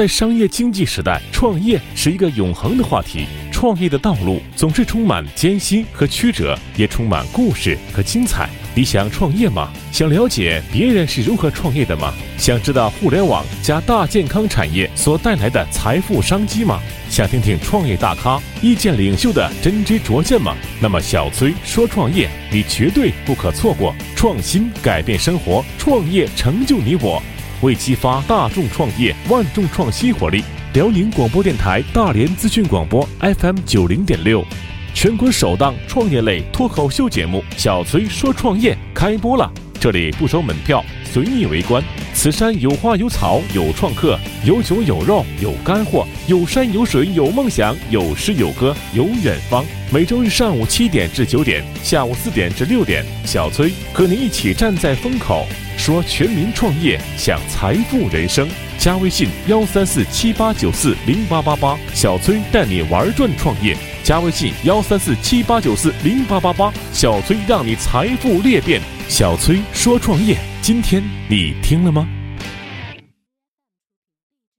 在商业经济时代，创业是一个永恒的话题。创业的道路总是充满艰辛和曲折，也充满故事和精彩。你想创业吗？想了解别人是如何创业的吗？想知道互联网加大健康产业所带来的财富商机吗？想听听创业大咖、意见领袖的真知灼见吗？那么小崔说创业，你绝对不可错过。创新改变生活，创业成就你我。为激发大众创业、万众创新活力，辽宁广播电台大连资讯广播 FM 九零点六，全国首档创业类脱口秀节目《小崔说创业》开播了。这里不收门票，随意围观。此山有花有草有创客，有酒有肉有干货，有山有水有梦想，有诗有歌有远方。每周日上午七点至九点，下午四点至六点，小崔和你一起站在风口。说全民创业，享财富人生。加微信幺三四七八九四零八八八，小崔带你玩转创业。加微信幺三四七八九四零八八八，小崔让你财富裂变。小崔说创业，今天你听了吗？